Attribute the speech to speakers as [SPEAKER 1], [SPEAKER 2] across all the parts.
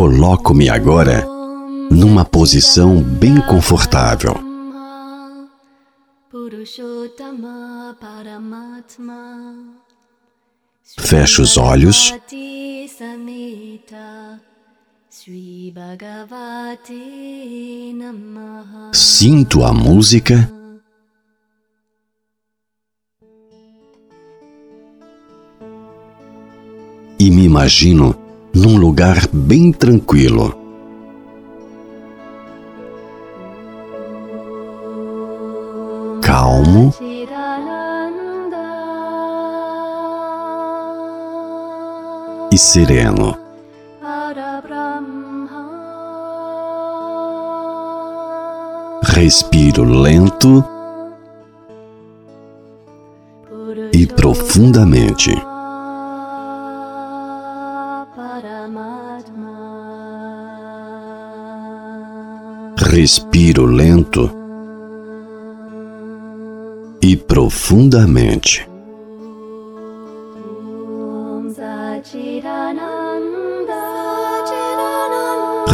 [SPEAKER 1] Coloco-me agora numa posição bem confortável. Fecho os olhos. Sinto a música. E me imagino num lugar bem tranquilo. Calmo. E sereno. Respiro lento e profundamente. Respiro lento e profundamente.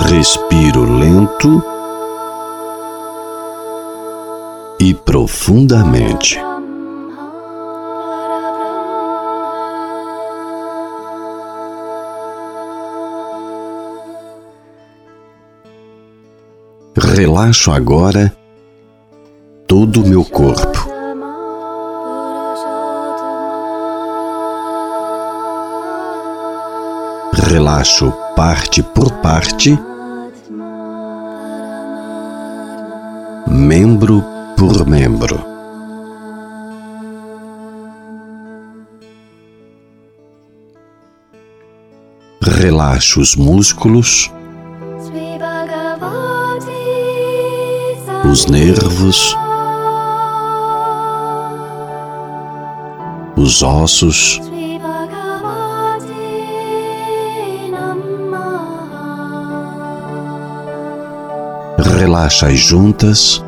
[SPEAKER 1] Respiro lento e profundamente. Relaxo agora todo o meu corpo. Relaxo parte por parte, membro por membro. Relaxo os músculos, os nervos, os ossos, relaxa as juntas,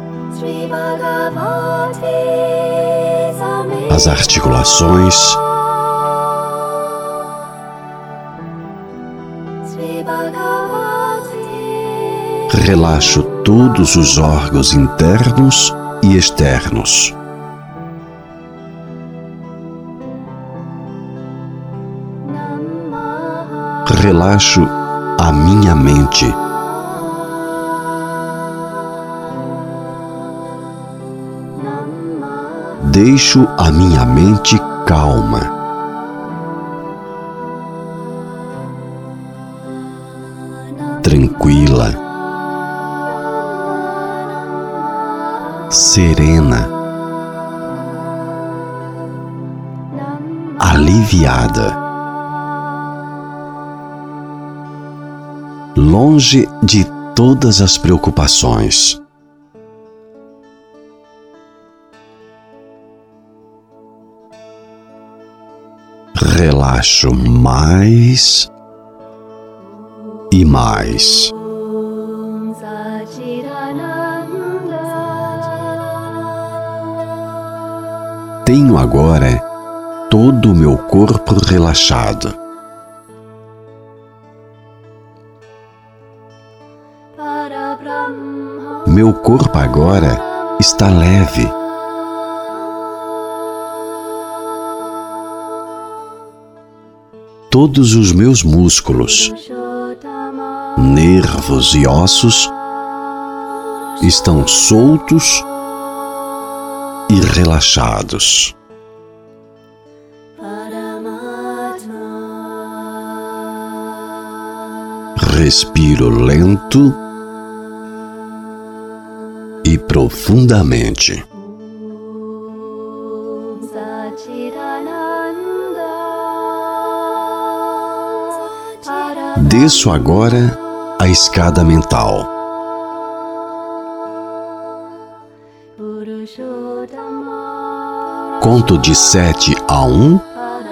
[SPEAKER 1] as articulações, relaxo todos os órgãos internos e externos. Relaxo a minha mente. Deixo a minha mente calma. Tranquila. Serena. Aliviada. Longe de todas as preocupações. relaxo mais e mais. Agora todo o meu corpo relaxado. Meu corpo agora está leve. todos os meus músculos, nervos e ossos estão soltos e relaxados. Respiro lento e profundamente. Desço agora a escada mental. Conto de sete a um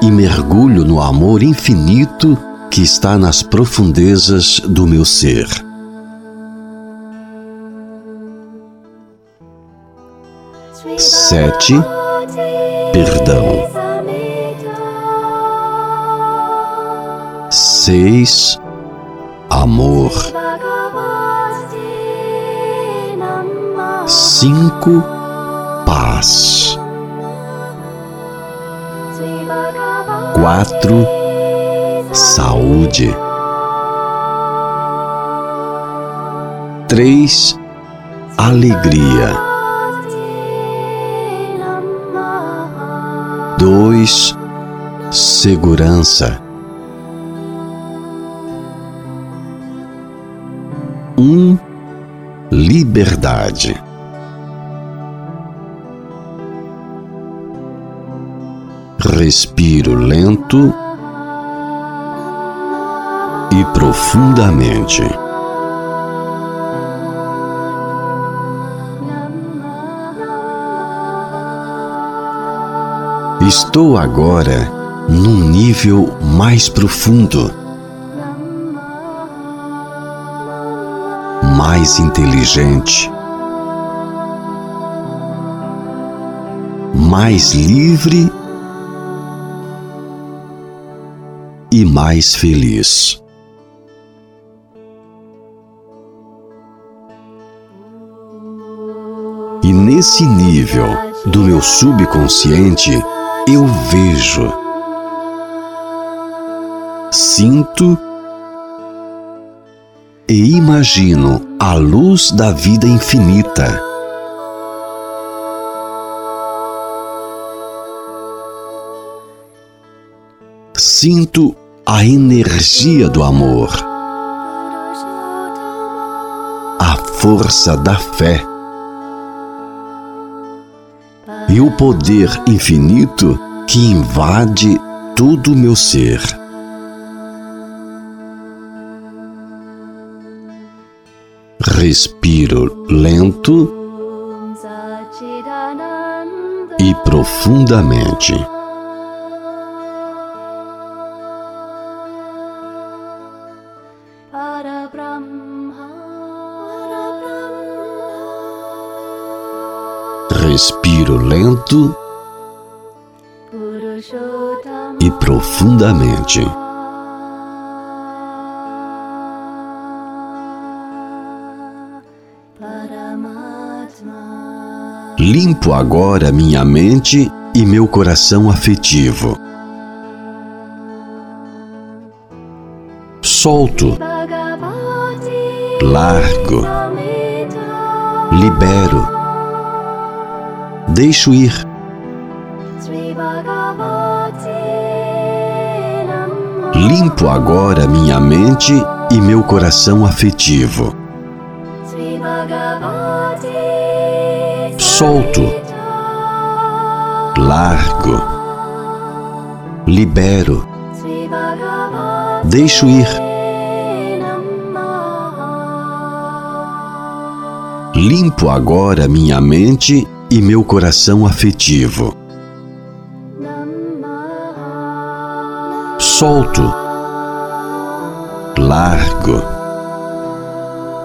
[SPEAKER 1] e mergulho no amor infinito que está nas profundezas do meu ser. Sete, perdão. Seis,
[SPEAKER 2] amor. Cinco, paz. Quatro, saúde. Três, alegria. Dois, segurança. Um, liberdade. Respiro lento profundamente. Estou agora num nível mais profundo, mais inteligente, mais livre e mais feliz. Nesse nível do meu subconsciente, eu vejo, sinto e imagino a luz da vida infinita. Sinto a energia do amor, a força da fé e o poder infinito que invade todo o meu ser. Respiro lento e profundamente. Respiro lento e profundamente. Limpo agora minha mente e meu coração afetivo. Solto, largo, libero Deixo ir. Limpo agora minha mente e meu coração afetivo. Solto, largo, libero, deixo ir. Limpo agora minha mente e meu coração afetivo. Solto, largo,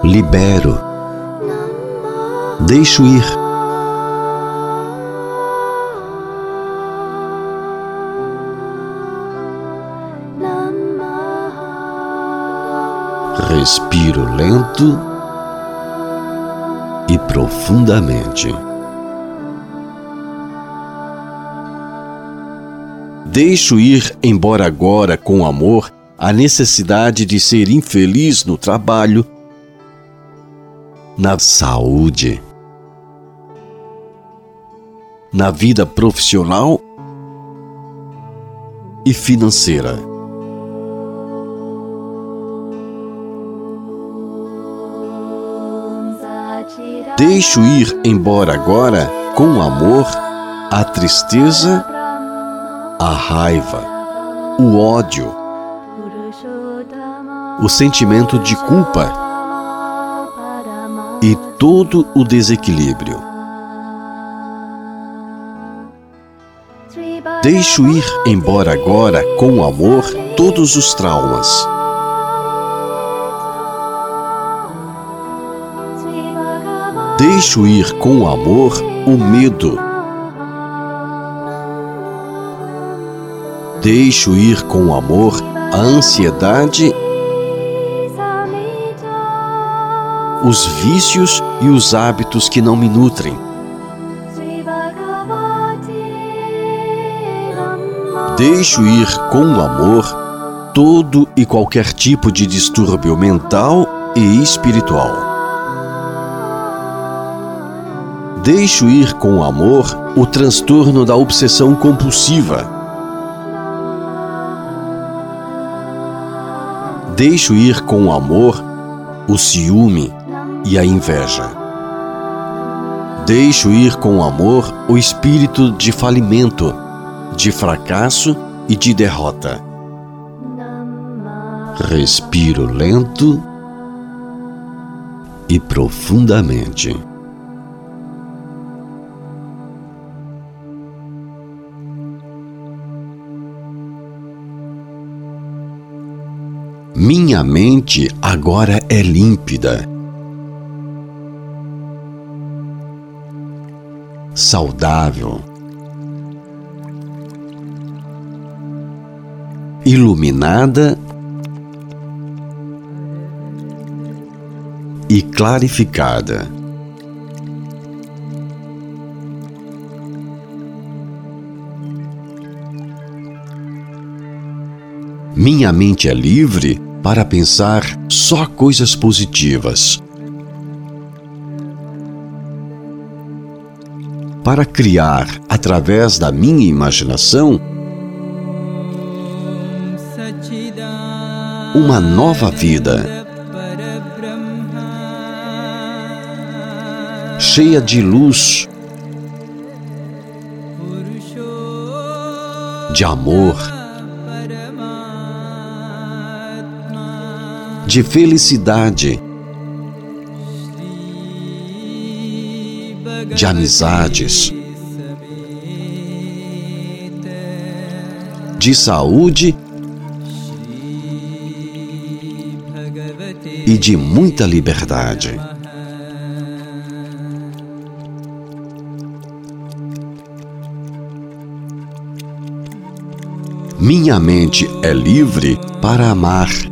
[SPEAKER 2] libero, deixo ir. Respiro lento e profundamente. Deixo ir embora agora com amor a necessidade de ser infeliz no trabalho, na saúde, na vida profissional e financeira. Deixo ir embora agora com amor a tristeza a raiva, o ódio, o sentimento de culpa e todo o desequilíbrio. Deixo ir embora agora com amor todos os traumas. Deixo ir com amor o medo Deixo ir com amor a ansiedade os vícios e os hábitos que não me nutrem. Deixo ir com amor todo e qualquer tipo de distúrbio mental e espiritual. Deixo ir com amor o transtorno da obsessão compulsiva. Deixo ir com o amor o ciúme e a inveja. Deixo ir com o amor o espírito de falimento, de fracasso e de derrota. Respiro lento e profundamente. Minha mente agora é límpida, saudável, iluminada. E clarificada. Minha mente é livre para pensar só coisas positivas. Para criar, através da minha imaginação, uma nova vida, cheia de luz, de amor de felicidade, de amizades, de saúde e de muita liberdade. Minha mente é livre para amar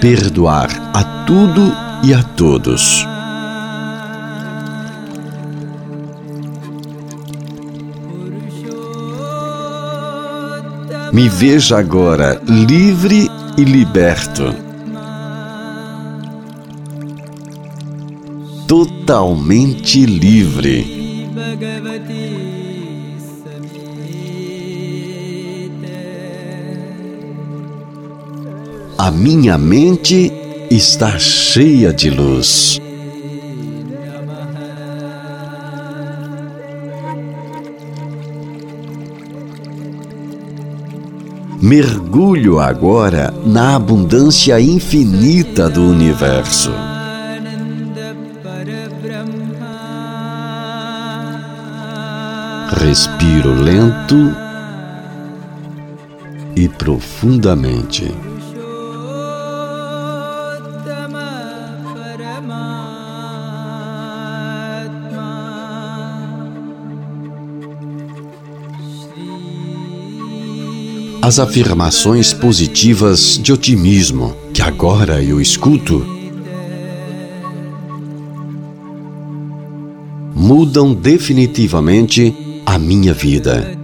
[SPEAKER 2] perdoar a tudo e a todos. Me veja agora livre e liberto. Totalmente livre. A minha mente está cheia de luz. Mergulho agora na abundância infinita do universo. Respiro lento e profundamente. As afirmações positivas de otimismo que agora eu escuto mudam definitivamente a minha vida.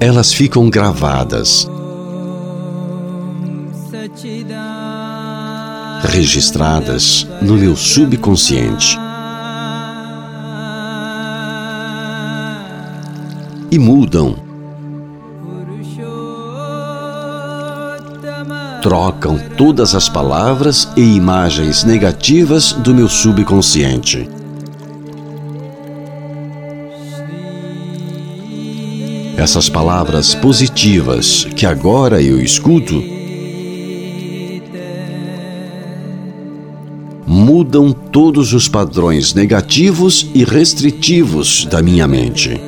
[SPEAKER 2] Elas ficam gravadas registradas no meu subconsciente. E mudam. Trocam todas as palavras e imagens negativas do meu subconsciente. Essas palavras positivas que agora eu escuto mudam todos os padrões negativos e restritivos da minha mente.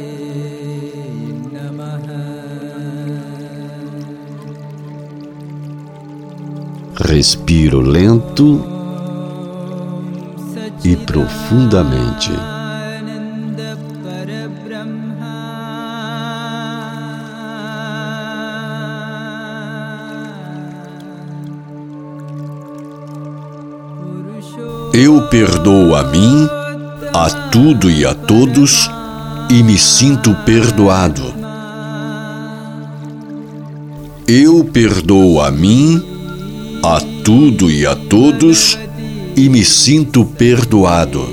[SPEAKER 2] Respiro lento e profundamente. Eu perdoo a mim, a tudo e a todos e me sinto perdoado. Eu perdoo a mim, a tudo e a todos e me sinto perdoado.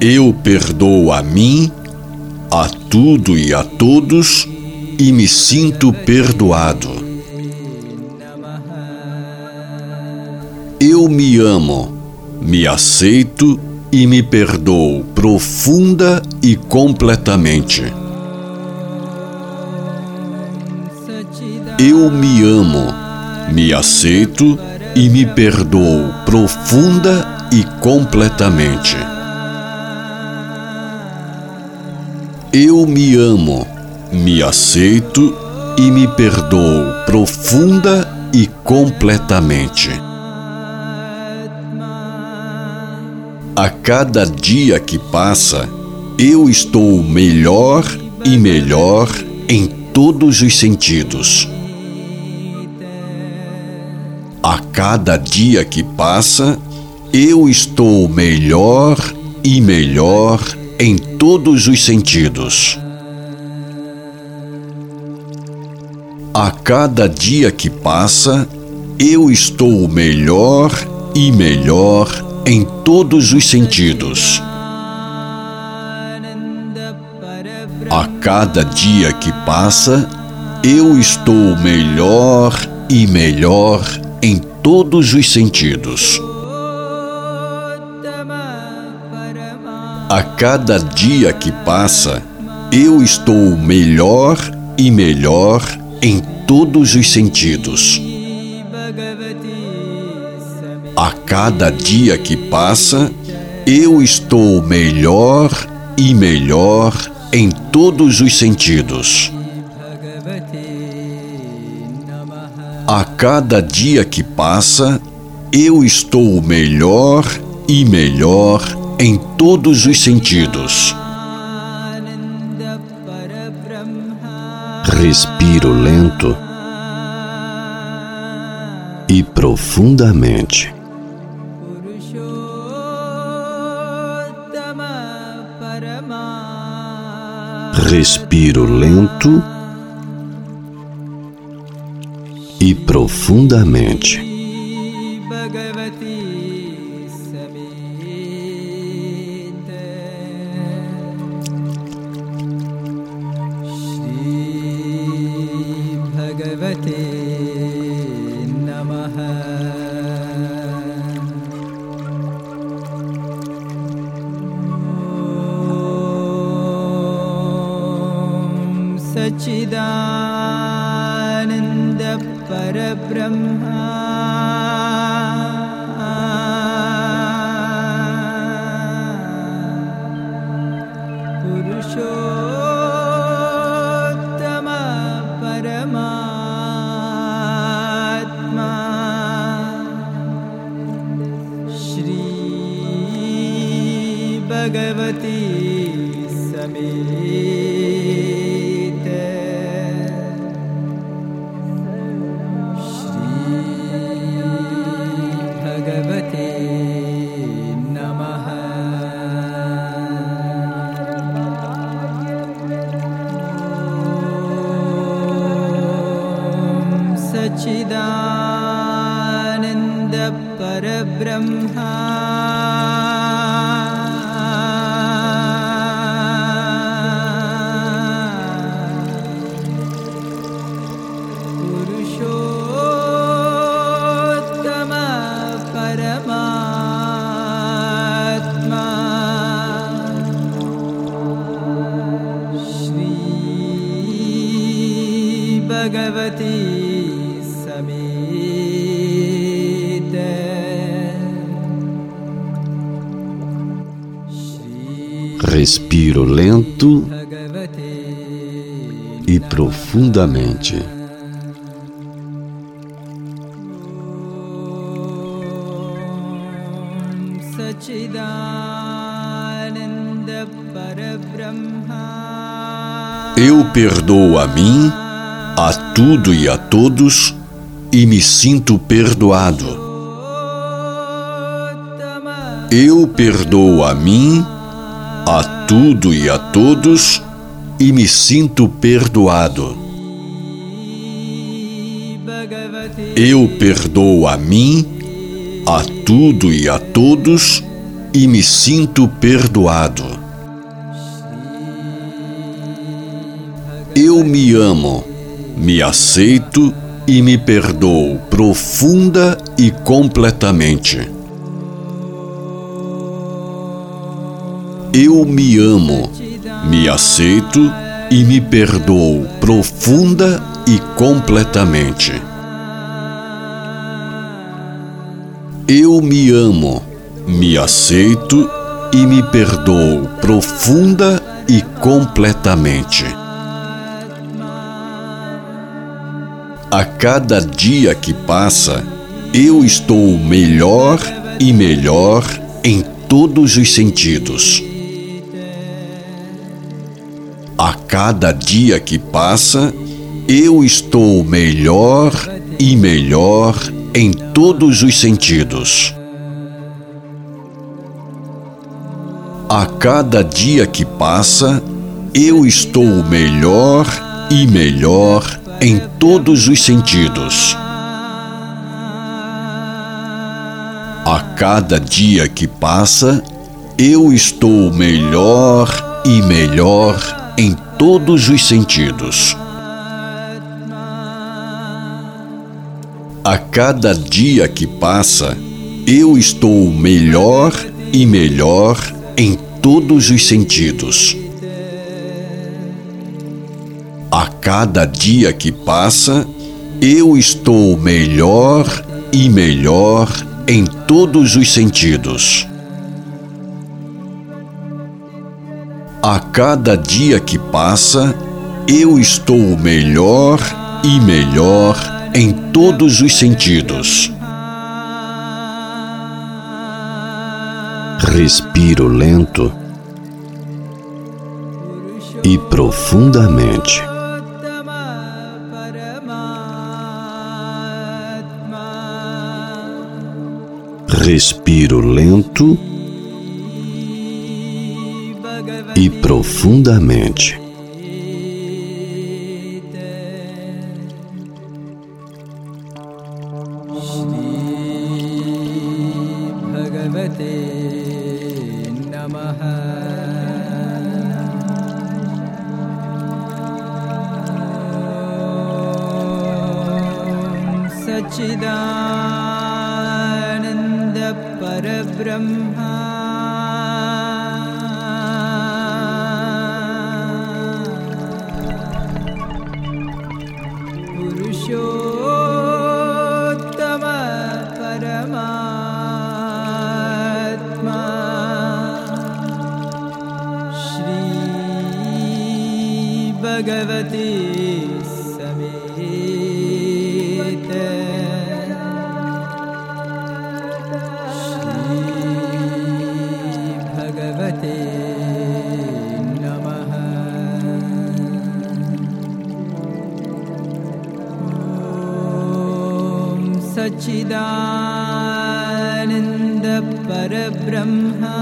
[SPEAKER 2] Eu perdoo a mim, a tudo e a todos e me sinto perdoado. Eu me amo, me aceito e me perdoo profunda e completamente. Eu me amo, me aceito e me perdoo profunda e completamente. Eu me amo, me aceito e me perdoo profunda e completamente. A cada dia que passa, eu estou melhor e melhor em todos os sentidos. A cada dia que passa, eu estou melhor e melhor em todos os sentidos. A cada dia que passa, eu estou melhor e melhor em todos os sentidos. A cada dia que passa, eu estou melhor e melhor em todos os sentidos. A cada dia que passa, eu estou melhor e melhor em todos os sentidos. A cada dia que passa, eu estou melhor e melhor em todos os sentidos. A cada dia que passa, eu estou melhor e melhor em todos os sentidos. Respiro lento e profundamente. Respiro lento e profundamente.
[SPEAKER 3] Bhagwati समी।
[SPEAKER 2] Respiro lento e profundamente. Eu perdoo a mim, a tudo e a todos e me sinto perdoado. Eu perdoo a mim, a tudo e a todos e me sinto perdoado. Eu perdoo a mim, a tudo e a todos e me sinto perdoado. Eu me amo, me aceito e me perdoo profunda e completamente. Eu me amo, me aceito e me perdoo profunda e completamente. Eu me amo, me aceito e me perdoo profunda e completamente. A cada dia que passa, eu estou melhor e melhor em todos os sentidos. A cada dia que passa, eu estou melhor e melhor em todos os sentidos. A cada dia que passa, eu estou melhor e melhor em todos os sentidos. A cada dia que passa, eu estou melhor e melhor em todos os sentidos. A cada dia que passa, eu estou melhor e melhor em todos os sentidos. A cada dia que passa, eu estou melhor e melhor em todos os sentidos. A cada dia que passa, eu estou melhor e melhor em todos os sentidos. Respiro lento e profundamente. Respiro lento e profundamente. सच्चिदानन्दपरब्रह्मा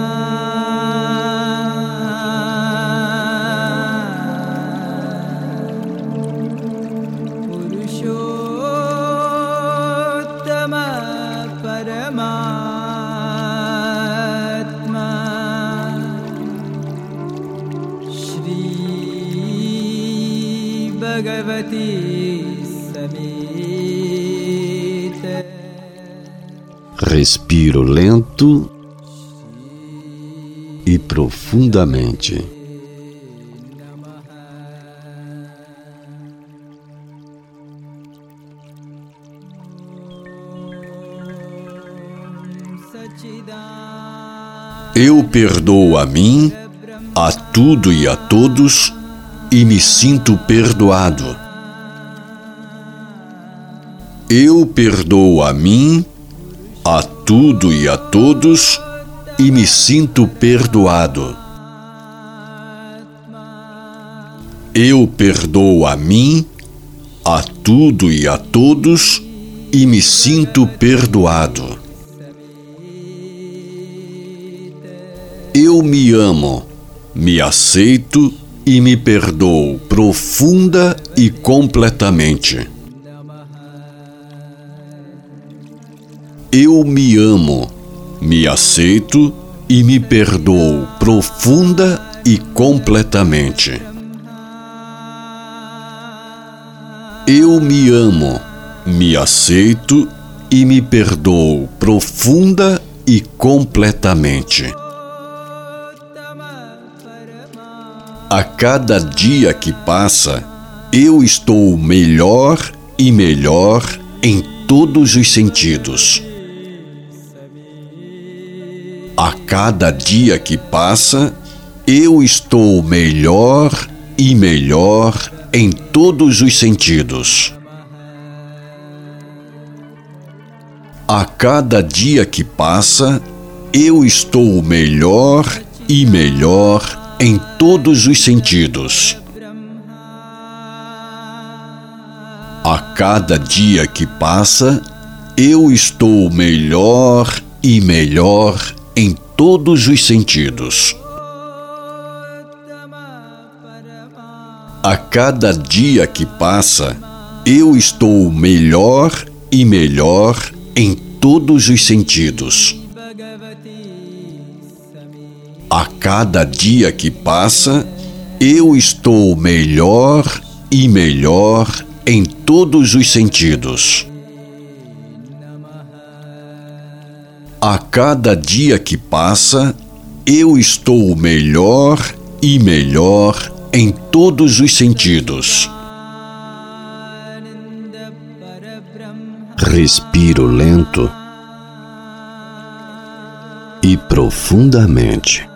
[SPEAKER 2] lento e profundamente. Eu perdoo a mim, a tudo e a todos e me sinto perdoado. Eu perdoo a mim, a tudo e a todos e me sinto perdoado. Eu perdoo a mim, a tudo e a todos e me sinto perdoado. Eu me amo, me aceito e me perdoo profunda e completamente. Eu me amo, me aceito e me perdoo profunda e completamente. Eu me amo, me aceito e me perdoo profunda e completamente. A cada dia que passa, eu estou melhor e melhor em todos os sentidos. A cada dia que passa, eu estou melhor e melhor em todos os sentidos. A cada dia que passa, eu estou melhor e melhor em todos os sentidos. A cada dia que passa, eu estou melhor e melhor em todos os sentidos. A cada dia que passa, eu estou melhor e melhor em todos os sentidos. A cada dia que passa, eu estou melhor e melhor em todos os sentidos. A cada dia que passa, eu estou melhor e melhor em todos os sentidos. Respiro lento e profundamente.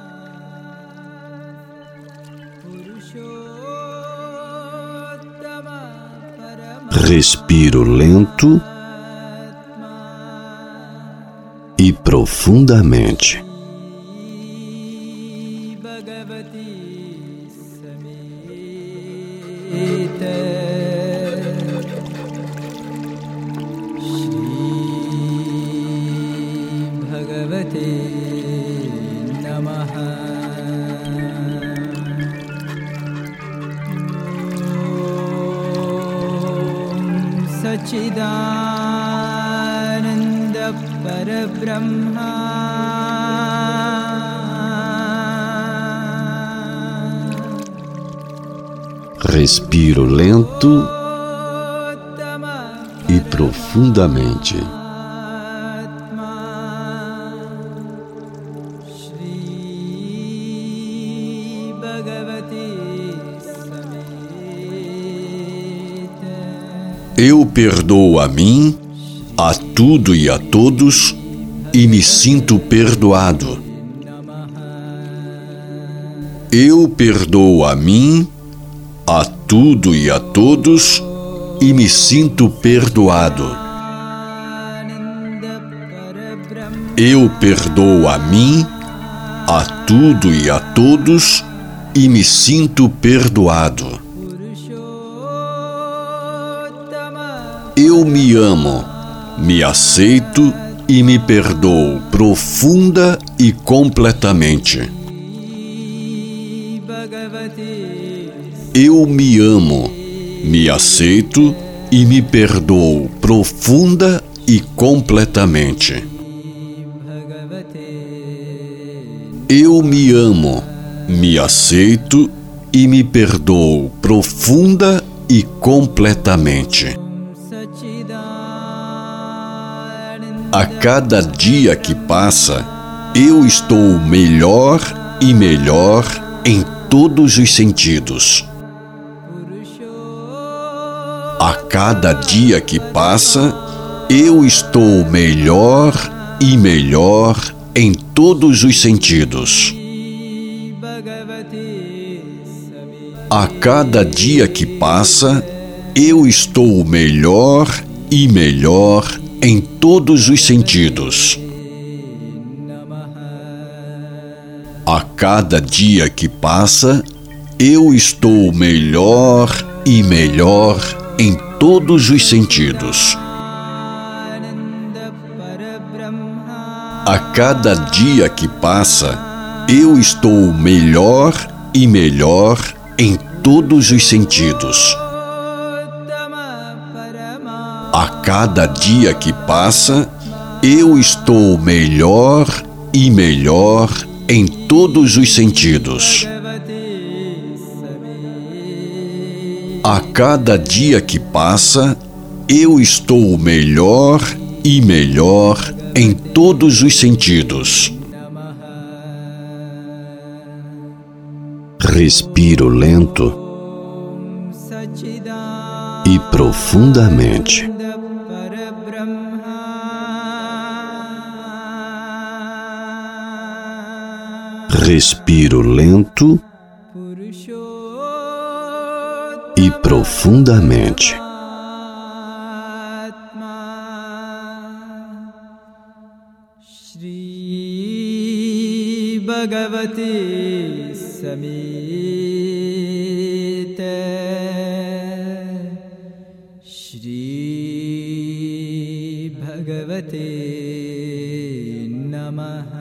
[SPEAKER 2] Respiro lento e profundamente. Respiro lento e profundamente. Eu perdoo a mim, a tudo e a todos e me sinto perdoado. Eu perdoo a mim, a tudo e a todos e me sinto perdoado. Eu perdoo a mim, a tudo e a todos e me sinto perdoado. Eu me amo, me aceito e me perdoo profunda e completamente. Eu me amo, me aceito e me perdoo profunda e completamente. Eu me amo, me aceito e me perdoo profunda e completamente. A cada dia que passa, eu estou melhor e melhor em todos os sentidos. A cada dia que passa, eu estou melhor e melhor em todos os sentidos. A cada dia que passa, eu estou melhor e melhor em todos os sentidos. A cada dia que passa, eu estou melhor e melhor em todos os sentidos. A cada dia que passa, Eu estou melhor e melhor em todos os sentidos. A cada dia que passa, eu estou melhor e melhor em todos os sentidos. A cada dia que passa, eu estou melhor e melhor em todos os sentidos. Respiro lento e profundamente. Respiro lento e profundamente.
[SPEAKER 3] Bhagavati Samite Shri Bhagavate Namah